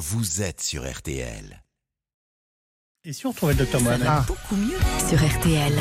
vous êtes sur RTL. Et si on retrouvait le docteur Mohamed Beaucoup mieux sur RTL.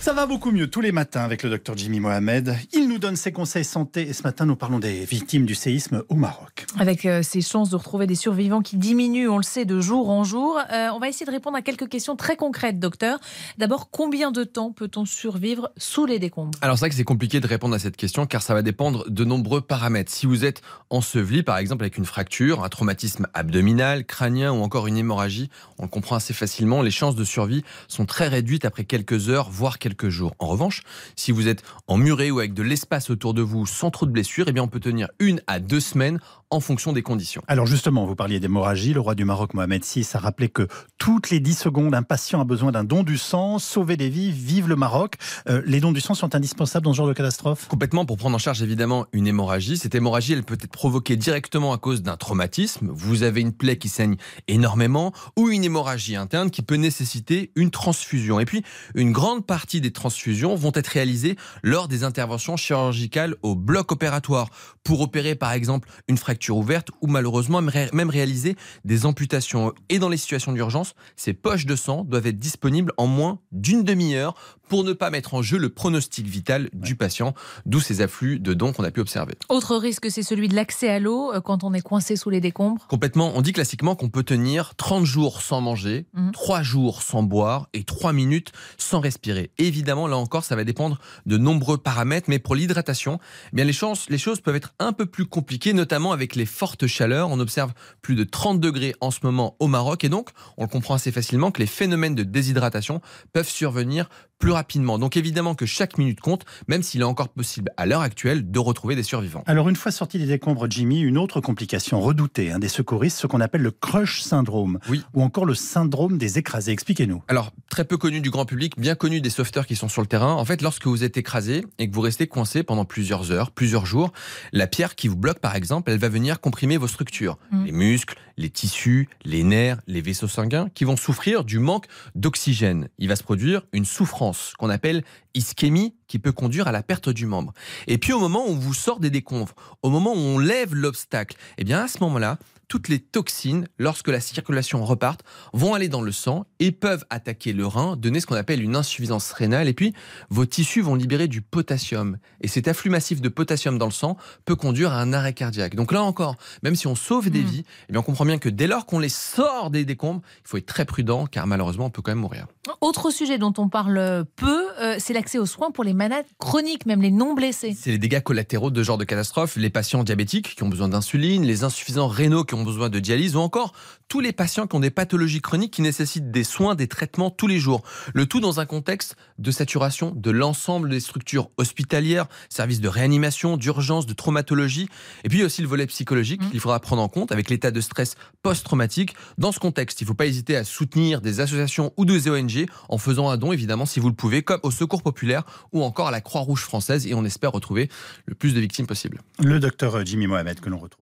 Ça va beaucoup mieux tous les matins avec le docteur Jimmy Mohamed. Il nous donne ses conseils santé et ce matin nous parlons des victimes du séisme au Maroc. Avec euh, ces chances de retrouver des survivants qui diminuent, on le sait, de jour en jour, euh, on va essayer de répondre à quelques questions très concrètes, docteur. D'abord, combien de temps peut-on survivre sous les décombres? Alors c'est vrai que c'est compliqué de répondre à cette question car ça va dépendre de nombreux paramètres. Si vous êtes enseveli par exemple avec une fracture, un traumatisme abdominal, crânien ou encore une hémorragie, on le comprend assez facilement, les chances de survie sont très réduites après quelques heures, voire quelques jours. En revanche, si vous êtes emmuré ou avec de l'espace autour de vous sans trop de blessures, eh bien on peut tenir une à deux semaines en fonction des conditions. Alors justement, vous parliez d'hémorragie. Le roi du Maroc, Mohamed VI, a rappelé que toutes les 10 secondes, un patient a besoin d'un don du sang. Sauver des vies, vive le Maroc. Euh, les dons du sang sont indispensables dans ce genre de catastrophe? Complètement pour prendre en charge évidemment une hémorragie. Cette hémorragie, elle peut être provoquée directement à cause d'un traumatisme. Vous avez une plaie qui saigne énormément ou une hémorragie interne qui peut nécessiter une transfusion. Et puis, une grande partie des transfusions vont être réalisées lors des interventions chirurgicales au bloc opératoire pour opérer par exemple une fracture ouverte ou malheureusement même réaliser des amputations. Et dans les situations d'urgence, ces poches de sang doivent être disponibles en moins d'une demi-heure pour ne pas mettre en jeu le pronostic vital du patient, d'où ces afflux de dons qu'on a pu observer. Autre risque, c'est celui de l'accès à l'eau euh, quand on est coincé sous les décombres Complètement. On dit classiquement qu'on peut tenir 30 jours sans manger, Mhm. 3 jours sans boire et 3 minutes sans respirer. Évidemment, là encore, ça va dépendre de nombreux paramètres, mais pour l'hydratation, eh bien les, chances, les choses peuvent être un peu plus compliquées, notamment avec les fortes chaleurs. On observe plus de 30 degrés en ce moment au Maroc et donc on le comprend assez facilement que les phénomènes de déshydratation peuvent survenir plus rapidement. Donc évidemment que chaque minute compte, même s'il est encore possible à l'heure actuelle de retrouver des survivants. Alors une fois sorti des décombres, Jimmy, une autre complication redoutée hein, des secouristes, ce qu'on appelle le crush syndrome, Oui. ou encore le syndrome des écrasés. Expliquez-nous. Alors, très peu connu du grand public, bien connu des sauveteurs qui sont sur le terrain. En fait, lorsque vous êtes écrasé et que vous restez coincé pendant plusieurs heures, plusieurs jours, la pierre qui vous bloque, par exemple, elle va venir comprimer vos structures. Mm. Les muscles, les tissus, les nerfs, les vaisseaux sanguins, qui vont souffrir du manque d'oxygène. Il va se produire une souffrance qu'on appelle ischémie qui peut conduire à la perte du membre. Et puis au moment où on vous sort des décombres, au moment où on lève l'obstacle, eh bien à ce moment-là, toutes les toxines, lorsque la circulation reparte, vont aller dans le sang et peuvent attaquer le rein, donner ce qu'on appelle une insuffisance rénale. Et puis, vos tissus vont libérer du potassium. Et cet afflux massif de potassium dans le sang peut conduire à un arrêt cardiaque. Donc là encore, même si on sauve des Mm. vies, eh bien on comprend bien que dès lors qu'on les sort des décombres, il faut être très prudent car malheureusement on peut quand même mourir. Autre sujet dont on parle peu, euh, c'est l'accès aux soins pour les malades chroniques, même les non blessés. C'est les dégâts collatéraux de ce genre de catastrophe, les patients diabétiques qui ont besoin d'insuline, les insuffisants rénaux qui ont besoin de dialyse ou encore tous les patients qui ont des pathologies chroniques qui nécessitent des soins, des traitements tous les jours. Le tout dans un contexte de saturation de l'ensemble des structures hospitalières, services de réanimation, d'urgence, de traumatologie. Et puis il y a aussi le volet psychologique Mhm. qu'il faudra prendre en compte avec l'état de stress post-traumatique. Dans ce contexte, il ne faut pas hésiter à soutenir des associations ou des ONG en faisant un don, évidemment, si vous le pouvez, comme au Secours Populaire ou encore à la Croix-Rouge française. Et on espère retrouver le plus de victimes possible. Le docteur Jimmy Mohamed que l'on retrouve.